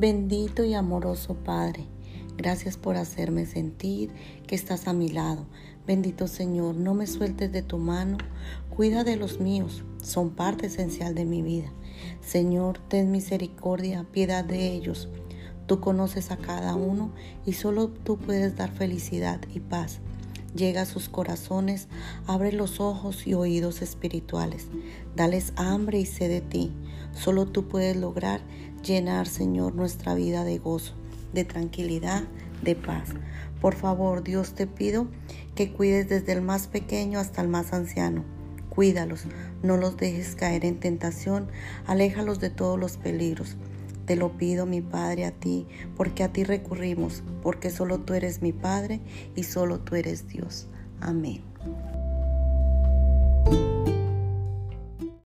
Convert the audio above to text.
Bendito y amoroso Padre, gracias por hacerme sentir que estás a mi lado. Bendito Señor, no me sueltes de tu mano, cuida de los míos, son parte esencial de mi vida. Señor, ten misericordia, piedad de ellos. Tú conoces a cada uno y solo tú puedes dar felicidad y paz. Llega a sus corazones, abre los ojos y oídos espirituales. Dales hambre y sed de ti. Solo tú puedes lograr llenar, Señor, nuestra vida de gozo, de tranquilidad, de paz. Por favor, Dios, te pido que cuides desde el más pequeño hasta el más anciano. Cuídalos, no los dejes caer en tentación, aléjalos de todos los peligros. Te lo pido, mi Padre, a ti, porque a ti recurrimos, porque solo tú eres mi Padre y solo tú eres Dios. Amén.